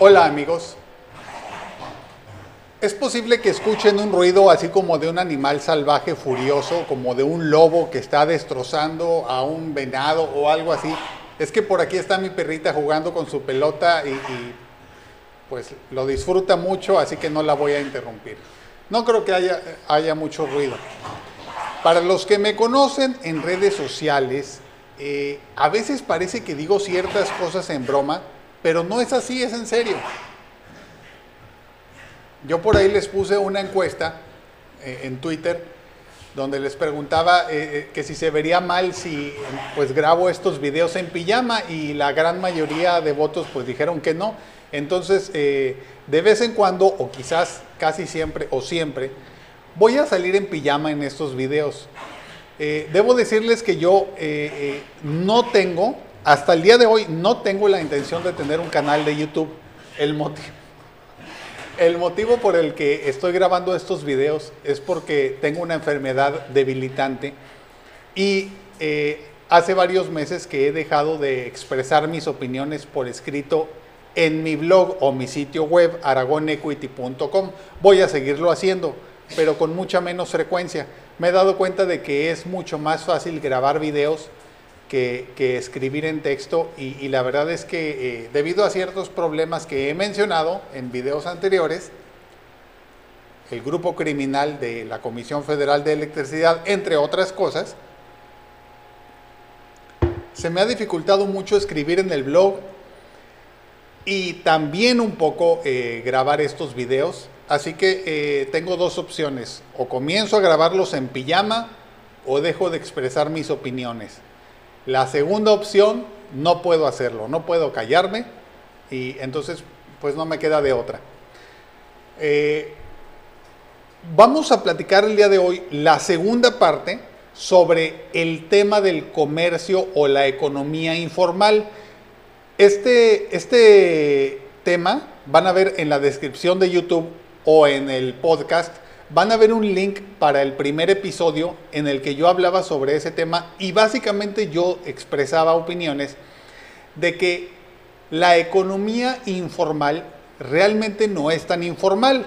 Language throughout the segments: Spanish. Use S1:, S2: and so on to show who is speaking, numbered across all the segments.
S1: Hola amigos. Es posible que escuchen un ruido así como de un animal salvaje furioso, como de un lobo que está destrozando a un venado o algo así. Es que por aquí está mi perrita jugando con su pelota y, pues lo disfruta mucho, así que no la voy a interrumpir. No creo que haya, haya mucho ruido. Para los que me conocen en redes sociales, eh, a veces parece que digo ciertas cosas en broma, pero no es así, es en serio. Yo por ahí les puse una encuesta eh, en Twitter donde les preguntaba eh, eh, que si se vería mal si pues grabo estos videos en pijama y la gran mayoría de votos pues dijeron que no. Entonces, de vez en cuando, o quizás casi siempre o siempre, voy a salir en pijama en estos videos. debo decirles que yo no tengo, hasta el día de hoy, no tengo la intención de tener un canal de YouTube. El motivo, el motivo por el que estoy grabando estos videos es porque tengo una enfermedad debilitante y eh, hace varios meses que he dejado de expresar mis opiniones por escrito en mi blog o mi sitio web aragonequity.com. Voy a seguirlo haciendo, pero con mucha menos frecuencia. Me he dado cuenta de que es mucho más fácil grabar videos que, escribir en texto y, la verdad es que eh, debido a ciertos problemas que he mencionado en videos anteriores, el grupo criminal de la Comisión Federal de Electricidad, entre otras cosas, se me ha dificultado mucho escribir en el blog y también un poco eh, grabar estos videos. Así que eh, tengo dos opciones, o comienzo a grabarlos en pijama o dejo de expresar mis opiniones. La segunda opción, no puedo hacerlo, no puedo callarme y entonces pues no me queda de otra. Eh, vamos a platicar el día de hoy la segunda parte sobre el tema del comercio o la economía informal. Este, este tema van a ver en la descripción de YouTube o en el podcast van a ver un link para el primer episodio en el que yo hablaba sobre ese tema y básicamente yo expresaba opiniones de que la economía informal realmente no es tan informal.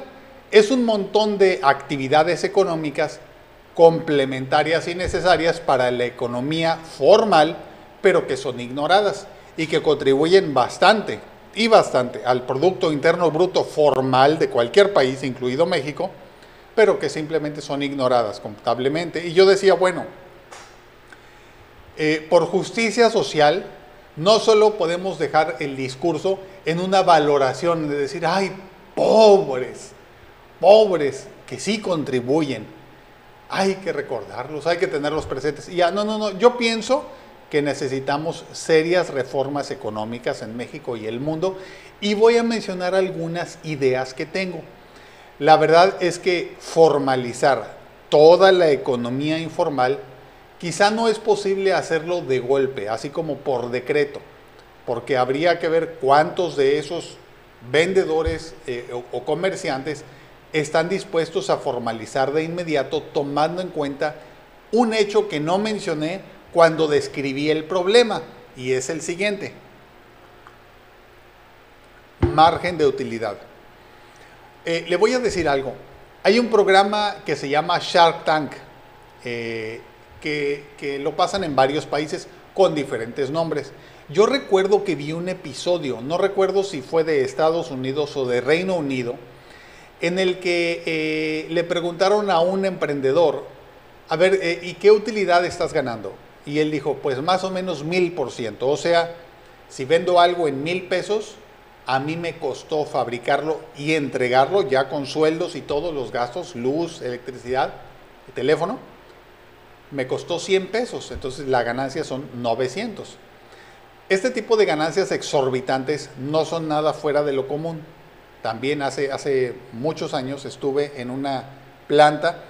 S1: Es un montón de actividades económicas complementarias y necesarias para la economía formal, pero que son ignoradas y que contribuyen bastante y bastante al Producto Interno Bruto formal de cualquier país, incluido México, pero que simplemente son ignoradas contablemente. Y yo decía, bueno, eh, por justicia social, no solo podemos dejar el discurso en una valoración de decir, ay, pobres, pobres, que sí contribuyen, hay que recordarlos, hay que tenerlos presentes. Ya, no, no, no, yo pienso que necesitamos serias reformas económicas en México y el mundo y voy a mencionar algunas ideas que tengo. La verdad es que formalizar toda la economía informal quizá no es posible hacerlo de golpe, así como por decreto, porque habría que ver cuántos de esos vendedores eh, o, comerciantes están dispuestos a formalizar de inmediato tomando en cuenta un hecho que no mencioné cuando describí el problema, y es el siguiente. Margen de utilidad. Eh, le voy a decir algo. Hay un programa que se llama Shark Tank, eh, que, lo pasan en varios países con diferentes nombres. Yo recuerdo que vi un episodio, no recuerdo si fue de Estados Unidos o de Reino Unido, en el que eh, le preguntaron a un emprendedor, a ver, ¿y qué utilidad estás ganando? Y él dijo, pues más o menos mil por ciento. O sea, si vendo algo en mil pesos, a mí me costó fabricarlo y entregarlo ya con sueldos y todos los gastos, luz, electricidad, teléfono, me costó 100 pesos, entonces la ganancia son 900. Este tipo de ganancias exorbitantes no son nada fuera de lo común. También hace, hace muchos años estuve en una planta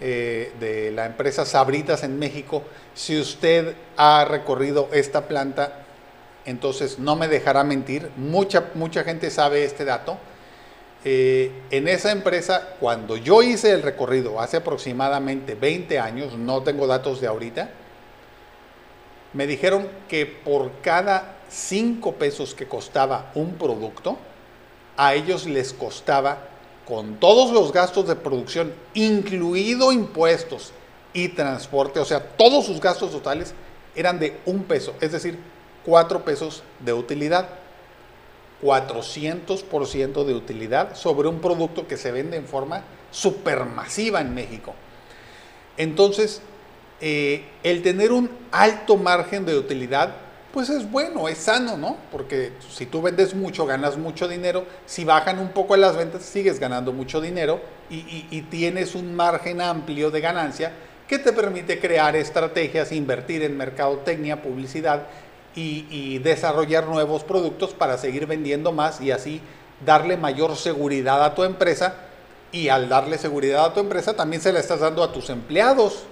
S1: eh, de la empresa Sabritas en México. Si usted ha recorrido esta planta, entonces no me dejará mentir, mucha, mucha gente sabe este dato. Eh, en esa empresa, cuando yo hice el recorrido hace aproximadamente 20 años, no tengo datos de ahorita, me dijeron que por cada 5 pesos que costaba un producto, a ellos les costaba, con todos los gastos de producción, incluido impuestos y transporte, o sea, todos sus gastos totales eran de un peso, es decir, cuatro pesos de utilidad. 400% de utilidad sobre un producto que se vende en forma supermasiva en México. Entonces, eh, el tener un alto margen de utilidad, pues es bueno, es sano, ¿no? Porque si tú vendes mucho, ganas mucho dinero, si bajan un poco las ventas, sigues ganando mucho dinero y tienes un margen amplio de ganancia que te permite crear estrategias, invertir en mercadotecnia, publicidad y, desarrollar nuevos productos para seguir vendiendo más y así darle mayor seguridad a tu empresa y al darle seguridad a tu empresa también se la estás dando a tus empleados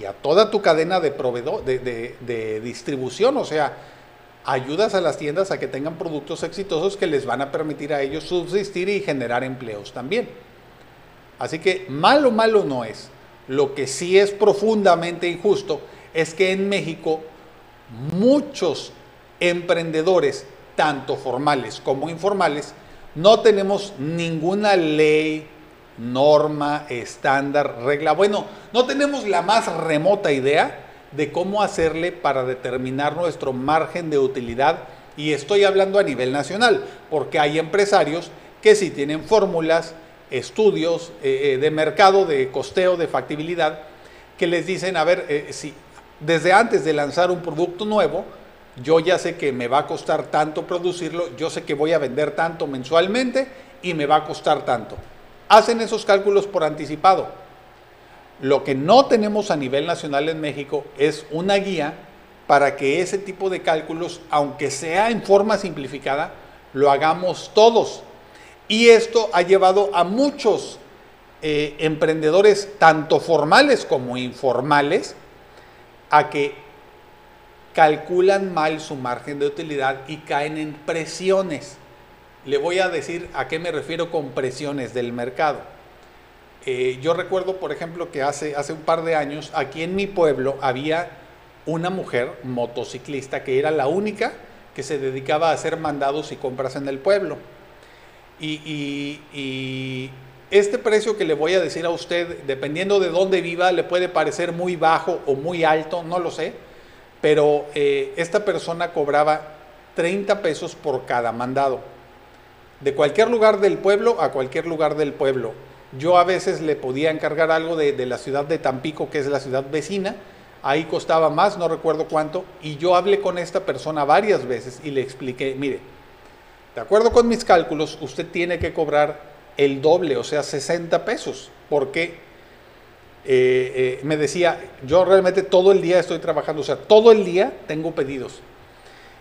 S1: y a toda tu cadena de proveedor de, de, distribución, o sea, ayudas a las tiendas a que tengan productos exitosos que les van a permitir a ellos subsistir y generar empleos también. Así que malo, malo no es. Lo que sí es profundamente injusto es que en México muchos emprendedores, tanto formales como informales, no tenemos ninguna ley, norma, estándar, regla. Bueno, no tenemos la más remota idea de cómo hacerle para determinar nuestro margen de utilidad. Y estoy hablando a nivel nacional, porque hay empresarios que sí tienen fórmulas, estudios eh, eh, de mercado, de costeo, de factibilidad, que les dicen, a ver, eh, si desde antes de lanzar un producto nuevo, yo ya sé que me va a costar tanto producirlo, yo sé que voy a vender tanto mensualmente y me va a costar tanto. Hacen esos cálculos por anticipado. Lo que no tenemos a nivel nacional en México es una guía para que ese tipo de cálculos, aunque sea en forma simplificada, lo hagamos todos. Y esto ha llevado a muchos eh, emprendedores, tanto formales como informales, a que calculan mal su margen de utilidad y caen en presiones. Le voy a decir a qué me refiero con presiones del mercado. Eh, yo recuerdo, por ejemplo, que hace, hace un par de años aquí en mi pueblo había una mujer motociclista que era la única que se dedicaba a hacer mandados y compras en el pueblo. y, y este precio que le voy a decir a usted, dependiendo de dónde viva, le puede parecer muy bajo o muy alto, no lo sé, pero eh, esta persona cobraba 30 pesos por cada mandado. De cualquier lugar del pueblo a cualquier lugar del pueblo. Yo a veces le podía encargar algo de, de la ciudad de Tampico, que es la ciudad vecina, ahí costaba más, no recuerdo cuánto, y yo hablé con esta persona varias veces y le expliqué, mire, de acuerdo con mis cálculos, usted tiene que cobrar el doble, o sea, 60 pesos, porque eh, eh, me decía, yo realmente todo el día estoy trabajando, o sea, todo el día tengo pedidos.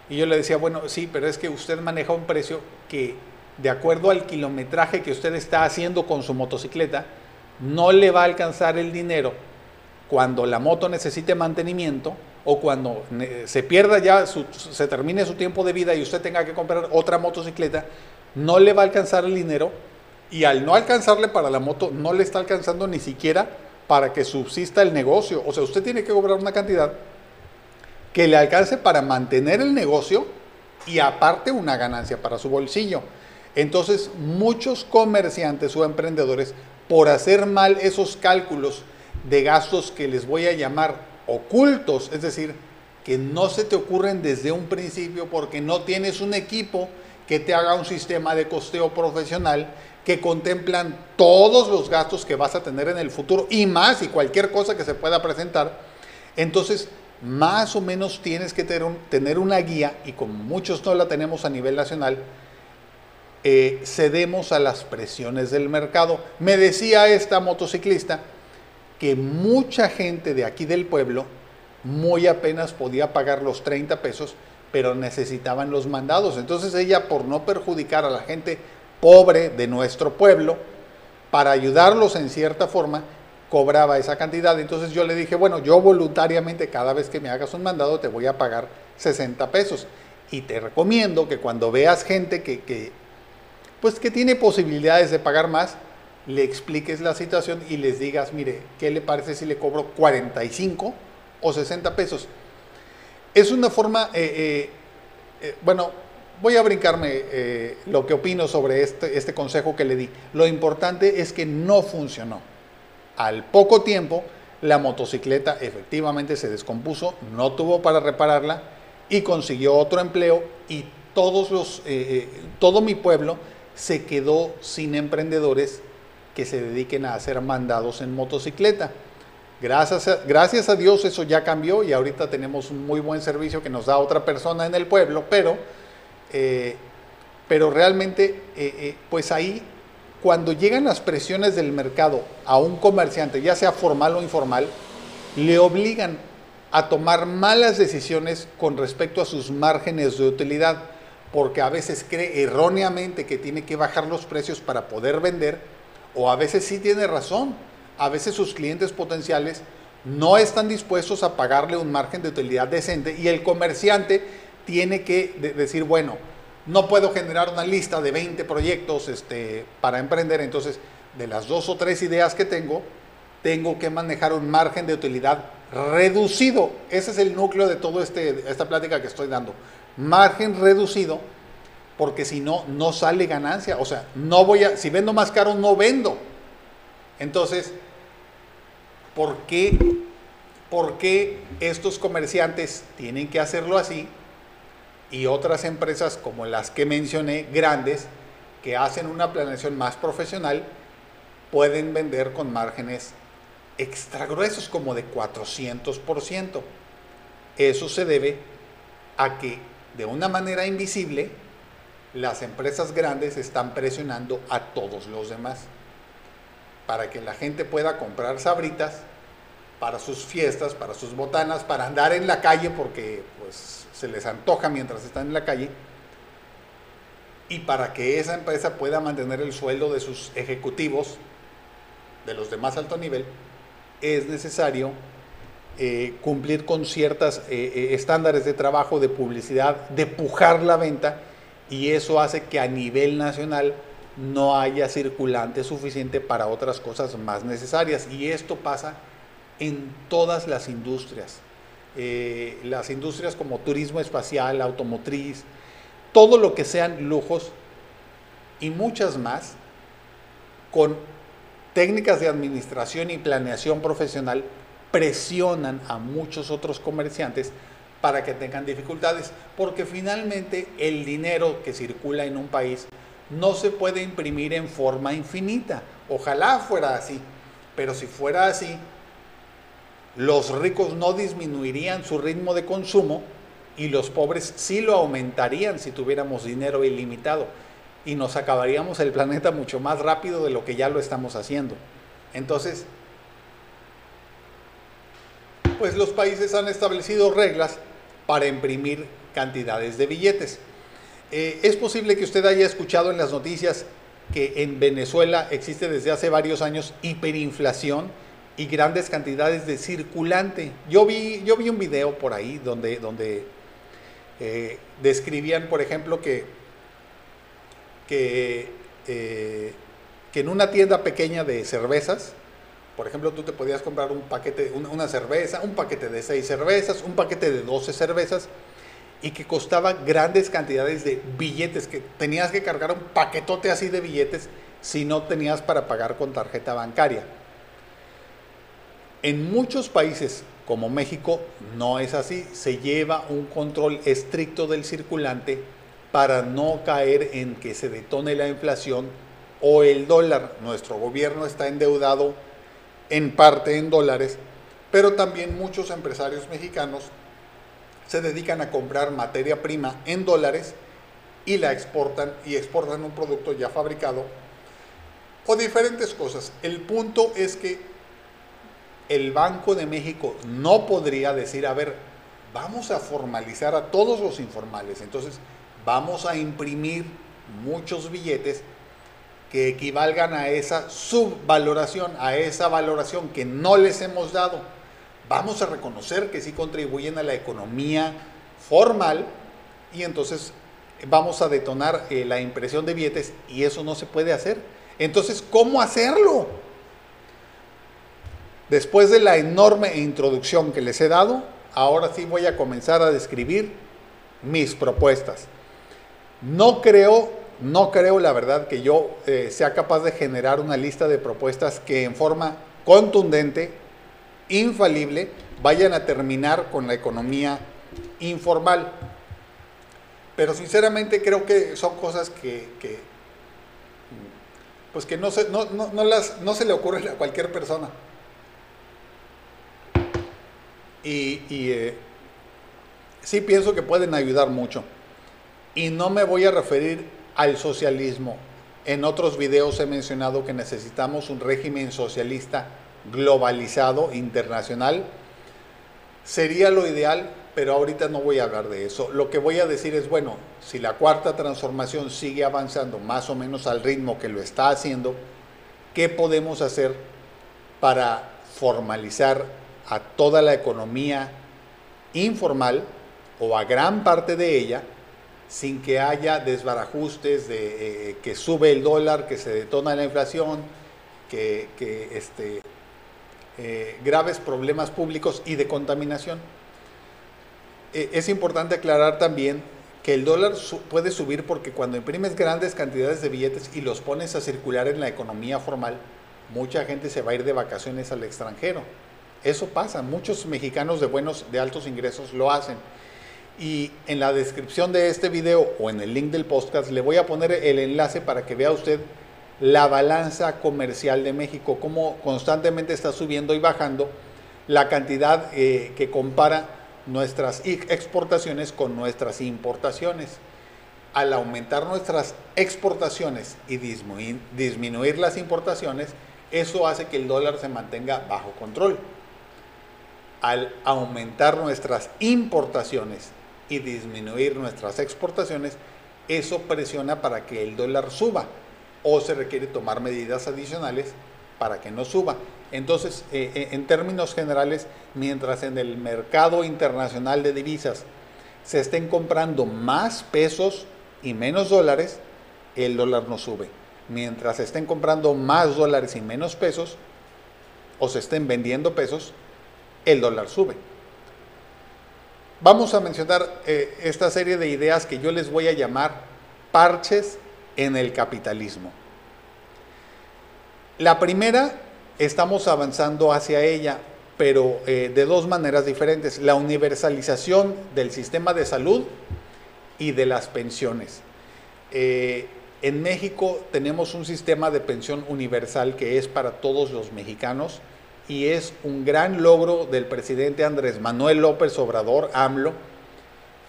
S1: Y yo le decía, bueno, sí, pero es que usted maneja un precio que de acuerdo al kilometraje que usted está haciendo con su motocicleta, no le va a alcanzar el dinero cuando la moto necesite mantenimiento o cuando se pierda ya, se termine su tiempo de vida y usted tenga que comprar otra motocicleta, no le va a alcanzar el dinero y al no alcanzarle para la moto, no le está alcanzando ni siquiera para que subsista el negocio. O sea, usted tiene que cobrar una cantidad que le alcance para mantener el negocio y aparte una ganancia para su bolsillo. Entonces, muchos comerciantes o emprendedores, por hacer mal esos cálculos de gastos que les voy a llamar ocultos, es decir, que no se te ocurren desde un principio porque no tienes un equipo que te haga un sistema de costeo profesional que contemplan todos los gastos que vas a tener en el futuro y más y cualquier cosa que se pueda presentar. Entonces, más o menos tienes que tener, una guía y como muchos no la tenemos a nivel nacional, eh, cedemos a las presiones del mercado. Me decía esta motociclista que mucha gente de aquí del pueblo muy apenas podía pagar los 30 pesos, pero necesitaban los mandados. Entonces ella, por no perjudicar a la gente pobre de nuestro pueblo, para ayudarlos en cierta forma, cobraba esa cantidad. Entonces yo le dije, bueno, yo voluntariamente cada vez que me hagas un mandado te voy a pagar 60 pesos. Y te recomiendo que cuando veas gente que, que pues que tiene posibilidades de pagar más, le expliques la situación y les digas, mire, ¿qué le parece si le cobro 45 o 60 pesos? Es una forma, eh, eh, eh, bueno, voy a brincarme eh, lo que opino sobre este, este consejo que le di. Lo importante es que no funcionó. Al poco tiempo, la motocicleta efectivamente se descompuso, no tuvo para repararla y consiguió otro empleo y todos los, eh, eh, todo mi pueblo se quedó sin emprendedores que se dediquen a hacer mandados en motocicleta. Gracias a, gracias a Dios eso ya cambió y ahorita tenemos un muy buen servicio que nos da otra persona en el pueblo, pero, eh, pero realmente pues ahí cuando llegan las presiones del mercado a un comerciante, ya sea formal o informal, le obligan a tomar malas decisiones con respecto a sus márgenes de utilidad, porque a veces cree erróneamente que tiene que bajar los precios para poder vender, o a veces sí tiene razón, a veces sus clientes potenciales no están dispuestos a pagarle un margen de utilidad decente y el comerciante tiene que decir, bueno, no puedo generar una lista de 20 proyectos este, para emprender, entonces de las dos o tres ideas que tengo, tengo que manejar un margen de utilidad reducido. Ese es el núcleo de toda este, esta plática que estoy dando. Margen reducido, porque si no, no sale ganancia. O sea, no voy a, si vendo más caro, no vendo. Entonces, ¿por qué, ¿por qué estos comerciantes tienen que hacerlo así? Y otras empresas como las que mencioné, grandes, que hacen una planeación más profesional, pueden vender con márgenes extra gruesos como de 400%. Eso se debe a que de una manera invisible las empresas grandes están presionando a todos los demás para que la gente pueda comprar sabritas para sus fiestas, para sus botanas, para andar en la calle porque pues se les antoja mientras están en la calle y para que esa empresa pueda mantener el sueldo de sus ejecutivos de los de más alto nivel es necesario eh, cumplir con ciertos eh, eh, estándares de trabajo, de publicidad, de pujar la venta, y eso hace que a nivel nacional no haya circulante suficiente para otras cosas más necesarias. Y esto pasa en todas las industrias. Las industrias como turismo espacial, automotriz, todo lo que sean lujos y muchas más, con técnicas de administración y planeación profesional presionan a muchos otros comerciantes para que tengan dificultades, porque finalmente el dinero que circula en un país no se puede imprimir en forma infinita. Ojalá fuera así, pero si fuera así, los ricos no disminuirían su ritmo de consumo y los pobres sí lo aumentarían si tuviéramos dinero ilimitado y nos acabaríamos el planeta mucho más rápido de lo que ya lo estamos haciendo. Entonces, pues los países han establecido reglas para imprimir cantidades de billetes. Eh, es posible que usted haya escuchado en las noticias que en Venezuela existe desde hace varios años hiperinflación y grandes cantidades de circulante. Yo vi, yo vi un video por ahí donde, donde eh, describían, por ejemplo, que que, eh, que en una tienda pequeña de cervezas, por ejemplo, tú te podías comprar un paquete, una, una cerveza, un paquete de seis cervezas, un paquete de 12 cervezas, y que costaba grandes cantidades de billetes, que tenías que cargar un paquetote así de billetes si no tenías para pagar con tarjeta bancaria. En muchos países como México no es así, se lleva un control estricto del circulante para no caer en que se detone la inflación o el dólar. Nuestro gobierno está endeudado en parte en dólares, pero también muchos empresarios mexicanos se dedican a comprar materia prima en dólares y la exportan y exportan un producto ya fabricado o diferentes cosas. El punto es que el Banco de México no podría decir, a ver, vamos a formalizar a todos los informales. Entonces, vamos a imprimir muchos billetes que equivalgan a esa subvaloración, a esa valoración que no les hemos dado. Vamos a reconocer que sí contribuyen a la economía formal y entonces vamos a detonar eh, la impresión de billetes y eso no se puede hacer. Entonces, ¿cómo hacerlo? Después de la enorme introducción que les he dado, ahora sí voy a comenzar a describir mis propuestas. No creo, no creo la verdad que yo eh, sea capaz de generar una lista de propuestas que en forma contundente, infalible, vayan a terminar con la economía informal. Pero sinceramente creo que son cosas que, pues que no se, no, las, no se le ocurren a cualquier persona. Y, eh, sí pienso que pueden ayudar mucho. Y no me voy a referir al socialismo. En otros videos he mencionado que necesitamos un régimen socialista globalizado, internacional. Sería lo ideal, pero ahorita no voy a hablar de eso. Lo que voy a decir es, bueno, si la cuarta transformación sigue avanzando más o menos al ritmo que lo está haciendo, ¿qué podemos hacer para formalizar a toda la economía informal o a gran parte de ella sin que haya desbarajustes de eh, que sube el dólar, que se detona la inflación, que, este, eh, graves problemas públicos y de contaminación. E, es importante aclarar también que el dólar puede subir porque cuando imprimes grandes cantidades de billetes y los pones a circular en la economía formal, mucha gente se va a ir de vacaciones al extranjero. Eso pasa, muchos mexicanos de buenos, de altos ingresos lo hacen. Y en la descripción de este video o en el link del podcast le voy a poner el enlace para que vea usted la balanza comercial de México, cómo constantemente está subiendo y bajando la cantidad eh, que compara nuestras exportaciones con nuestras importaciones. Al aumentar nuestras exportaciones y disminuir, disminuir las importaciones, eso hace que el dólar se mantenga bajo control al aumentar nuestras importaciones y disminuir nuestras exportaciones, eso presiona para que el dólar suba o se requiere tomar medidas adicionales para que no suba. Entonces, eh, eh, en términos generales, mientras en el mercado internacional de divisas se estén comprando más pesos y menos dólares, el dólar no sube. Mientras se estén comprando más dólares y menos pesos, o se estén vendiendo pesos, el dólar sube. Vamos a mencionar eh, esta serie de ideas que yo les voy a llamar parches en el capitalismo. La primera, estamos avanzando hacia ella, pero eh, de dos maneras diferentes. La universalización del sistema de salud y de las pensiones. Eh, en México tenemos un sistema de pensión universal que es para todos los mexicanos y es un gran logro del presidente Andrés Manuel López Obrador, AMLO,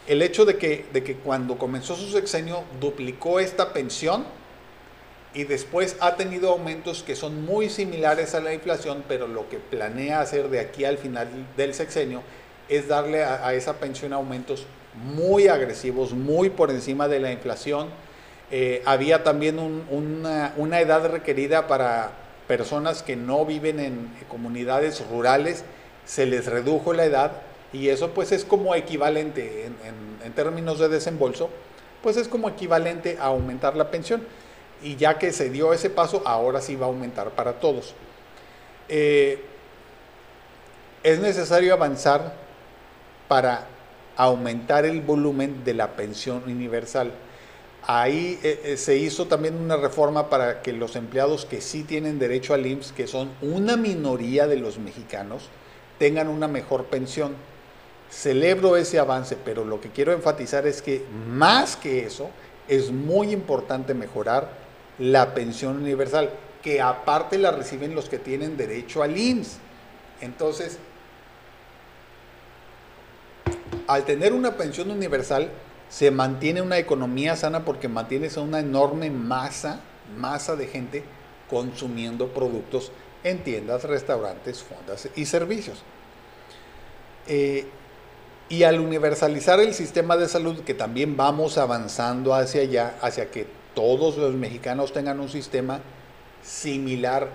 S1: el hecho de que, de que cuando comenzó su sexenio duplicó esta pensión y después ha tenido aumentos que son muy similares a la inflación, pero lo que planea hacer de aquí al final del sexenio es darle a, esa pensión aumentos muy agresivos, muy por encima de la inflación. Eh, había también una, una edad requerida para personas que no viven en comunidades rurales, se les redujo la edad y eso pues es como equivalente en, términos de desembolso, pues es como equivalente a aumentar la pensión. Y ya que se dio ese paso, ahora sí va a aumentar para todos. Eh, es necesario avanzar para aumentar el volumen de la pensión universal. Ahí eh, eh, se hizo también una reforma para que los empleados que sí tienen derecho al IMSS, que son una minoría de los mexicanos, tengan una mejor pensión. Celebro ese avance, pero lo que quiero enfatizar es que más que eso, es muy importante mejorar la pensión universal, que aparte la reciben los que tienen derecho al IMSS. Entonces, al tener una pensión universal, se mantiene una economía sana porque mantienes una enorme masa, masa de gente consumiendo productos en tiendas, restaurantes, fondas y servicios. Eh, y al universalizar el sistema de salud, que también vamos avanzando hacia allá, hacia que todos los mexicanos tengan un sistema similar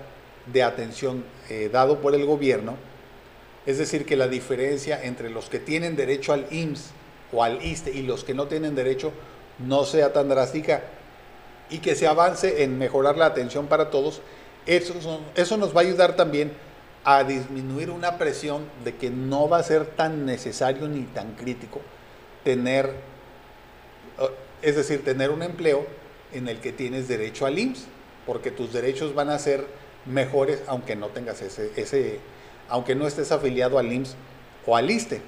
S1: de atención eh, dado por el gobierno, es decir, que la diferencia entre los que tienen derecho al IMSS o al ISTE y los que no tienen derecho no sea tan drástica y que se avance en mejorar la atención para todos, eso, eso nos va a ayudar también a disminuir una presión de que no va a ser tan necesario ni tan crítico tener es decir, tener un empleo en el que tienes derecho al IMSS, porque tus derechos van a ser mejores aunque no tengas ese, ese aunque no estés afiliado al IMSS o al ISTE.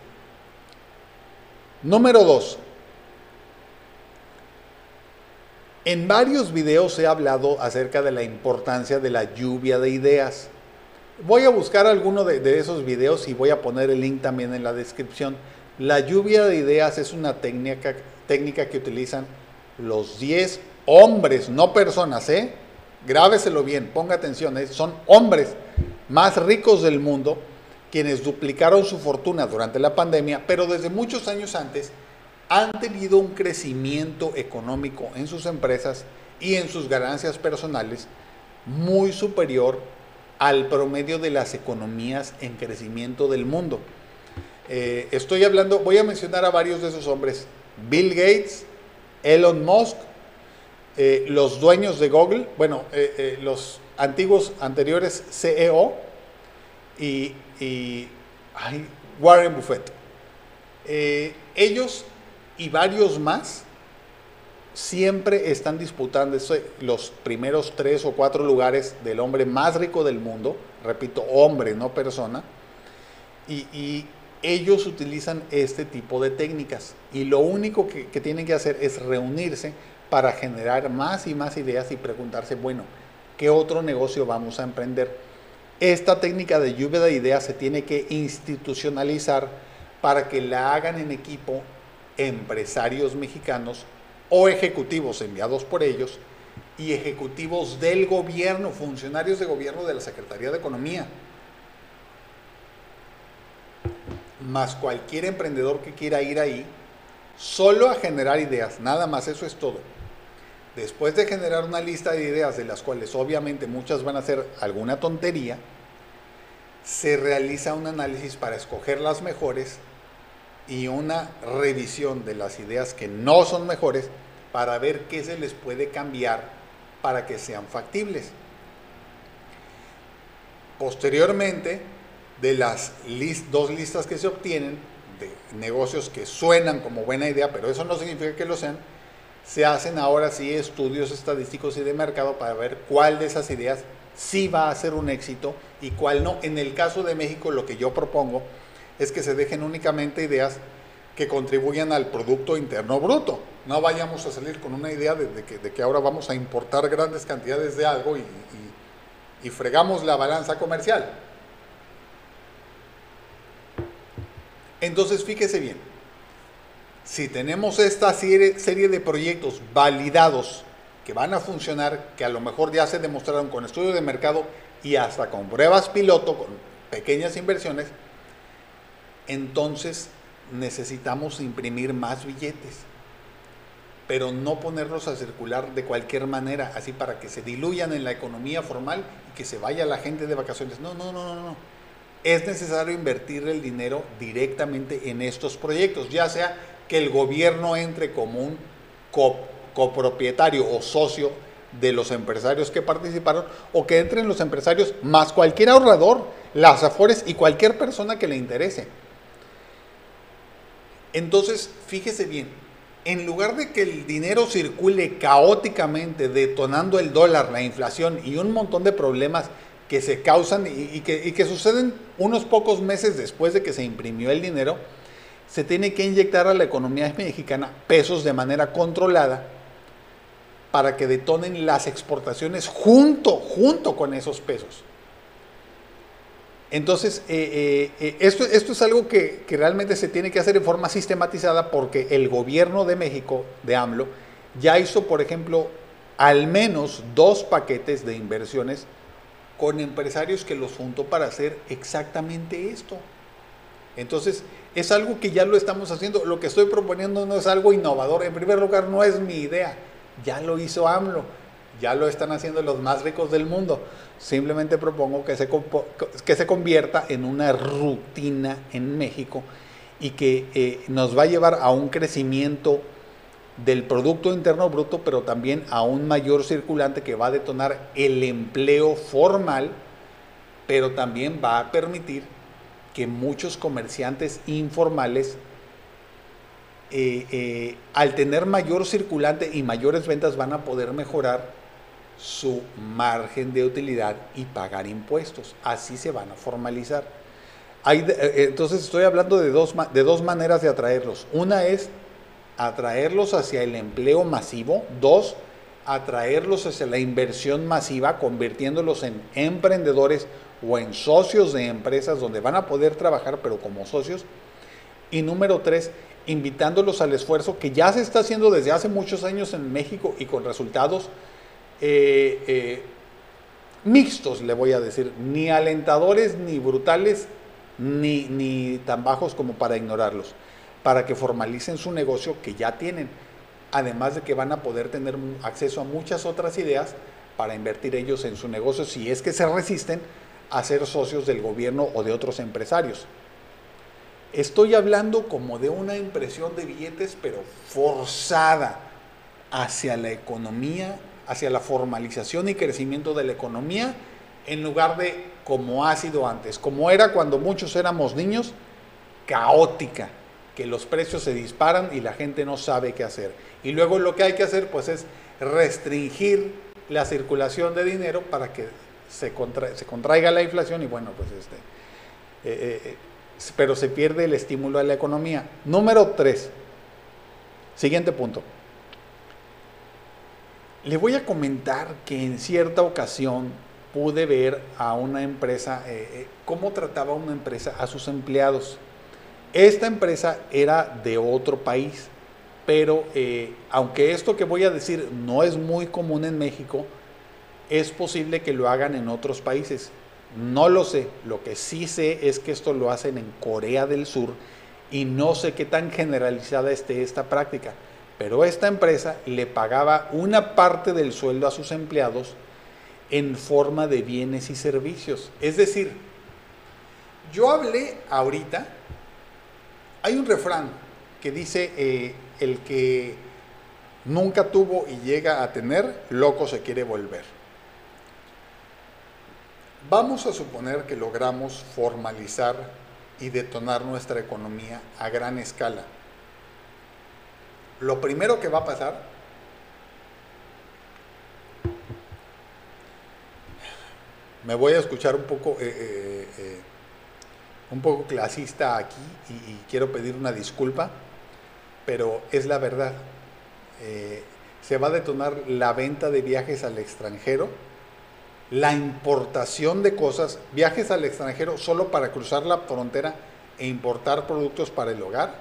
S1: Número dos, en varios videos he hablado acerca de la importancia de la lluvia de ideas. Voy a buscar alguno de, esos videos y voy a poner el link también en la descripción. La lluvia de ideas es una técnica, técnica que utilizan los 10 hombres, no personas, ¿eh? Grábeselo bien, ponga atención, ¿eh? son hombres más ricos del mundo quienes duplicaron su fortuna durante la pandemia, pero desde muchos años antes han tenido un crecimiento económico en sus empresas y en sus ganancias personales muy superior al promedio de las economías en crecimiento del mundo. Eh, estoy hablando, voy a mencionar a varios de esos hombres, Bill Gates, Elon Musk, eh, los dueños de Google, bueno, eh, los antiguos, anteriores CEO y, Warren Buffett. ellos y varios más siempre están disputando los primeros tres o cuatro lugares del hombre más rico del mundo, repito, hombre, no persona, y, ellos utilizan este tipo de técnicas y lo único que, que, tienen que hacer es reunirse para generar más y más ideas y preguntarse, bueno, ¿qué otro negocio vamos a emprender? Esta técnica de lluvia de ideas se tiene que institucionalizar para que la hagan en equipo empresarios mexicanos o ejecutivos enviados por ellos y ejecutivos del gobierno, funcionarios de gobierno de la Secretaría de Economía, más cualquier emprendedor que quiera ir ahí, solo a generar ideas, nada más, eso es todo. Después de generar una lista de ideas, de las cuales obviamente muchas van a ser alguna tontería, se realiza un análisis para escoger las mejores y una revisión de las ideas que no son mejores para ver qué se les puede cambiar para que sean factibles. Posteriormente, de las dos listas que se obtienen, de negocios que suenan como buena idea, pero eso no significa que lo sean, se hacen ahora sí estudios estadísticos y de mercado para ver cuál de esas ideas sí va a ser un éxito y cuál no. En el caso de México, lo que yo propongo es que se dejen únicamente ideas que contribuyan al Producto Interno Bruto. No vayamos a salir con una idea de, que, ahora vamos a importar grandes cantidades de algo y, y fregamos la balanza comercial. Entonces, fíjese bien, si tenemos esta serie, de proyectos validados que van a funcionar, que a lo mejor ya se demostraron con estudios de mercado y hasta con pruebas piloto, con pequeñas inversiones, entonces necesitamos imprimir más billetes, pero no ponerlos a circular de cualquier manera, así para que se diluyan en la economía formal y que se vaya la gente de vacaciones. No, no, no, no, no. Es necesario invertir el dinero directamente en estos proyectos, ya sea que el gobierno entre como un copropietario o socio de los empresarios que participaron o que entren los empresarios más cualquier ahorrador, las afores y cualquier persona que le interese. Entonces, fíjese bien, en lugar de que el dinero circule caóticamente, detonando el dólar, la inflación y un montón de problemas que se causan y, que, suceden unos pocos meses después de que se imprimió el dinero, se tiene que inyectar a la economía mexicana pesos de manera controlada para que detonen las exportaciones junto, junto con esos pesos. Entonces, eh, eh, eh, esto, esto, es algo que, realmente se tiene que hacer en forma sistematizada porque el gobierno de México, de AMLO, ya hizo, por ejemplo, al menos dos paquetes de inversiones con empresarios que los juntó para hacer exactamente esto. Entonces, es algo que ya lo estamos haciendo. Lo que estoy proponiendo no es algo innovador. En primer lugar, no es mi idea. Ya lo hizo AMLO ya lo están haciendo los más ricos del mundo. Simplemente propongo que se, que se convierta en una rutina en México y que eh, nos va a llevar a un crecimiento del Producto Interno Bruto, pero también a un mayor circulante que va a detonar el empleo formal, pero también va a permitir que muchos comerciantes informales eh, eh, al tener mayor circulante y mayores ventas van a poder mejorar su margen de utilidad y pagar impuestos. Así se van a formalizar. Hay, entonces estoy hablando de dos, de dos maneras de atraerlos. Una es atraerlos hacia el empleo masivo. Dos, atraerlos hacia la inversión masiva, convirtiéndolos en emprendedores o en socios de empresas donde van a poder trabajar, pero como socios. Y número tres, invitándolos al esfuerzo que ya se está haciendo desde hace muchos años en México y con resultados eh, eh, mixtos, le voy a decir, ni alentadores, ni brutales, ni, ni tan bajos como para ignorarlos, para que formalicen su negocio que ya tienen además de que van a poder tener acceso a muchas otras ideas para invertir ellos en su negocio si es que se resisten a ser socios del gobierno o de otros empresarios. Estoy hablando como de una impresión de billetes, pero forzada hacia la economía, hacia la formalización y crecimiento de la economía, en lugar de como ha sido antes, como era cuando muchos éramos niños, caótica, que los precios se disparan y la gente no sabe qué hacer. Y luego lo que hay que hacer pues es restringir la circulación de dinero para que se, se contraiga la inflación y bueno, pues este, eh, eh, pero se pierde el estímulo a la economía. Número tres, siguiente punto. Le voy a comentar que en cierta ocasión pude ver a una empresa, eh, cómo trataba una empresa a sus empleados. Esta empresa era de otro país, pero eh, aunque esto que voy a decir no es muy común en México, es posible que lo hagan en otros países. No lo sé, lo que sí sé es que esto lo hacen en Corea del Sur y no sé qué tan generalizada esté esta práctica, pero esta empresa le pagaba una parte del sueldo a sus empleados en forma de bienes y servicios. Es decir, yo hablé ahorita hay un refrán que dice, eh, el que nunca tuvo y llega a tener, loco se quiere volver. Vamos a suponer que logramos formalizar y detonar nuestra economía a gran escala. Lo primero que va a pasar me voy a escuchar un poco eh, eh, un poco clasista aquí y, quiero pedir una disculpa, pero es la verdad. Eh, se va a detonar la venta de viajes al extranjero, la importación de cosas, viajes al extranjero solo para cruzar la frontera e importar productos para el hogar,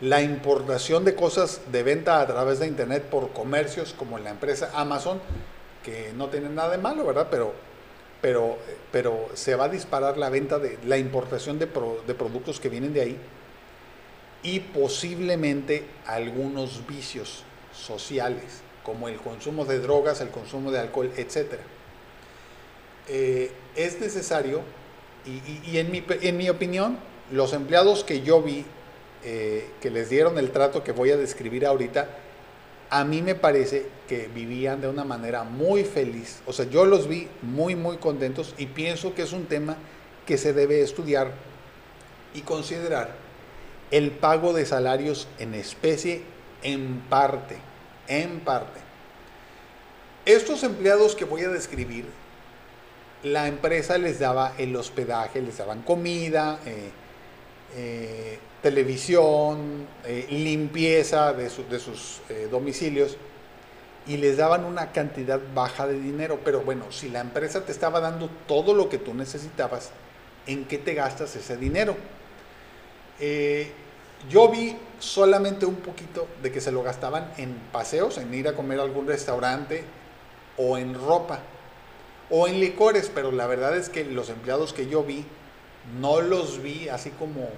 S1: la importación de cosas de venta a través de Internet por comercios como la empresa Amazon, que no tiene nada de malo, ¿verdad? Pero pero, pero se va a disparar la venta de la importación de, de productos que vienen de ahí y posiblemente algunos vicios sociales, como el consumo de drogas, el consumo de alcohol, etc. Eh, es necesario, y, en, mi, en, mi, opinión, los empleados que yo vi, eh, que les dieron el trato que voy a describir ahorita, a mí me parece que vivían de una manera muy feliz. O sea, yo los vi muy, muy contentos y pienso que es un tema que se debe estudiar y considerar el pago de salarios en especie en parte, en parte. Estos empleados que voy a describir, la empresa les daba el hospedaje, les daban comida, eh, eh, televisión, eh, limpieza de, sus eh, domicilios y les daban una cantidad baja de dinero. Pero bueno, si la empresa te estaba dando todo lo que tú necesitabas, ¿en qué te gastas ese dinero? yo vi solamente un poquito de que se lo gastaban en paseos, en ir a comer a algún restaurante o en ropa o en licores, pero la verdad es que los empleados que yo vi no los vi así como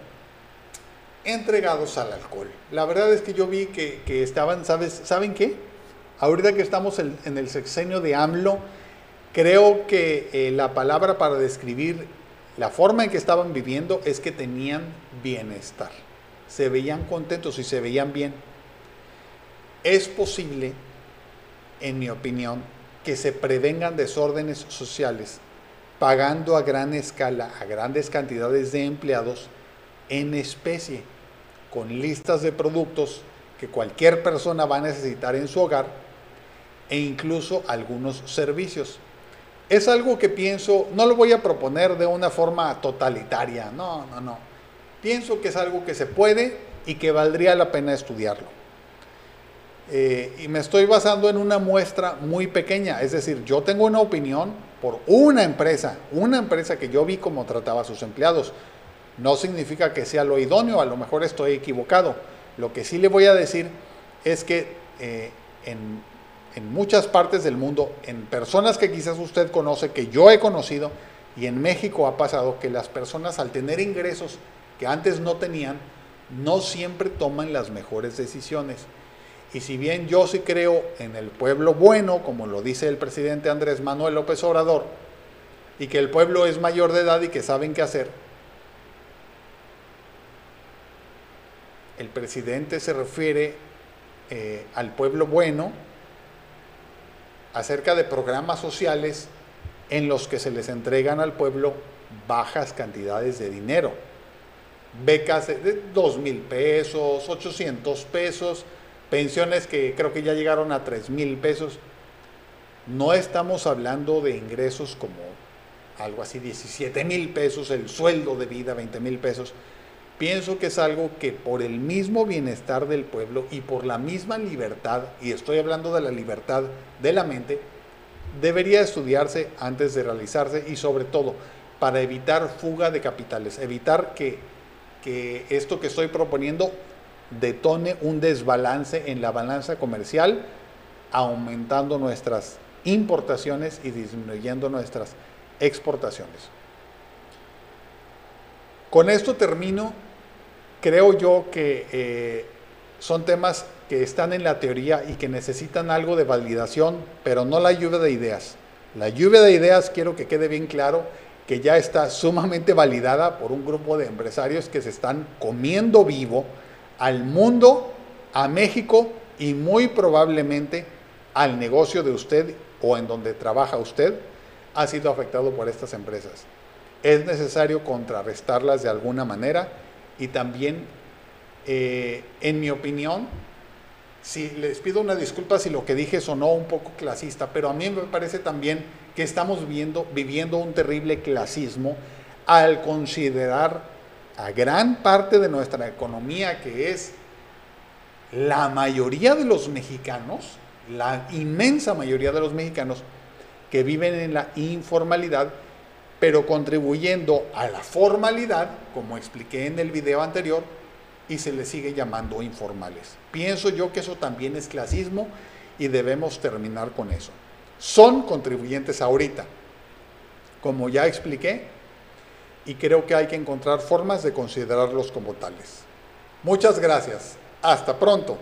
S1: entregados al alcohol. La verdad es que yo vi que, estaban, ¿sabes? ¿saben qué? Ahorita que estamos en, el sexenio de AMLO, creo que eh, la palabra para describir la forma en que estaban viviendo es que tenían bienestar. Se veían contentos y se veían bien. Es posible, en mi opinión, que se prevengan desórdenes sociales pagando a gran escala a grandes cantidades de empleados en especie con listas de productos que cualquier persona va a necesitar en su hogar e incluso algunos servicios. Es algo que pienso, no lo voy a proponer de una forma totalitaria, no, no, no. Pienso que es algo que se puede y que valdría la pena estudiarlo. Eh, y me estoy basando en una muestra muy pequeña, es decir, yo tengo una opinión por una empresa, una empresa que yo vi cómo trataba a sus empleados. No significa que sea lo idóneo, a lo mejor estoy equivocado. Lo que sí le voy a decir es que eh, en, en muchas partes del mundo, en personas que quizás usted conoce, que yo he conocido, y en México ha pasado que las personas al tener ingresos que antes no tenían, no siempre toman las mejores decisiones. Y si bien yo sí creo en el pueblo bueno, como lo dice el presidente Andrés Manuel López Obrador, y que el pueblo es mayor de edad y que saben qué hacer, el presidente se refiere eh, al pueblo bueno acerca de programas sociales en los que se les entregan al pueblo bajas cantidades de dinero. Becas de 2 mil pesos, 800 pesos, pensiones que creo que ya llegaron a 3 mil pesos. No estamos hablando de ingresos como algo así, 17 mil pesos, el sueldo de vida, 20 mil pesos. Pienso que es algo que por el mismo bienestar del pueblo y por la misma libertad, y estoy hablando de la libertad de la mente, debería estudiarse antes de realizarse y sobre todo para evitar fuga de capitales, evitar que, que esto que estoy proponiendo detone un desbalance en la balanza comercial, aumentando nuestras importaciones y disminuyendo nuestras exportaciones. Con esto termino. Creo yo que eh, son temas que están en la teoría y que necesitan algo de validación, pero no la lluvia de ideas. La lluvia de ideas, quiero que quede bien claro, que ya está sumamente validada por un grupo de empresarios que se están comiendo vivo al mundo, a México y muy probablemente al negocio de usted o en donde trabaja usted, ha sido afectado por estas empresas. Es necesario contrarrestarlas de alguna manera y también, eh, en mi opinión, si les pido una disculpa si lo que dije sonó un poco clasista, pero a mí me parece también que estamos viviendo, viviendo un terrible clasismo al considerar a gran parte de nuestra economía, que es la mayoría de los mexicanos, la inmensa mayoría de los mexicanos que viven en la informalidad, pero contribuyendo a la formalidad, como expliqué en el video anterior, y se les sigue llamando informales. Pienso yo que eso también es clasismo y debemos terminar con eso. Son contribuyentes ahorita. Como ya expliqué, y creo que hay que encontrar formas de considerarlos como tales. Muchas gracias. Hasta pronto.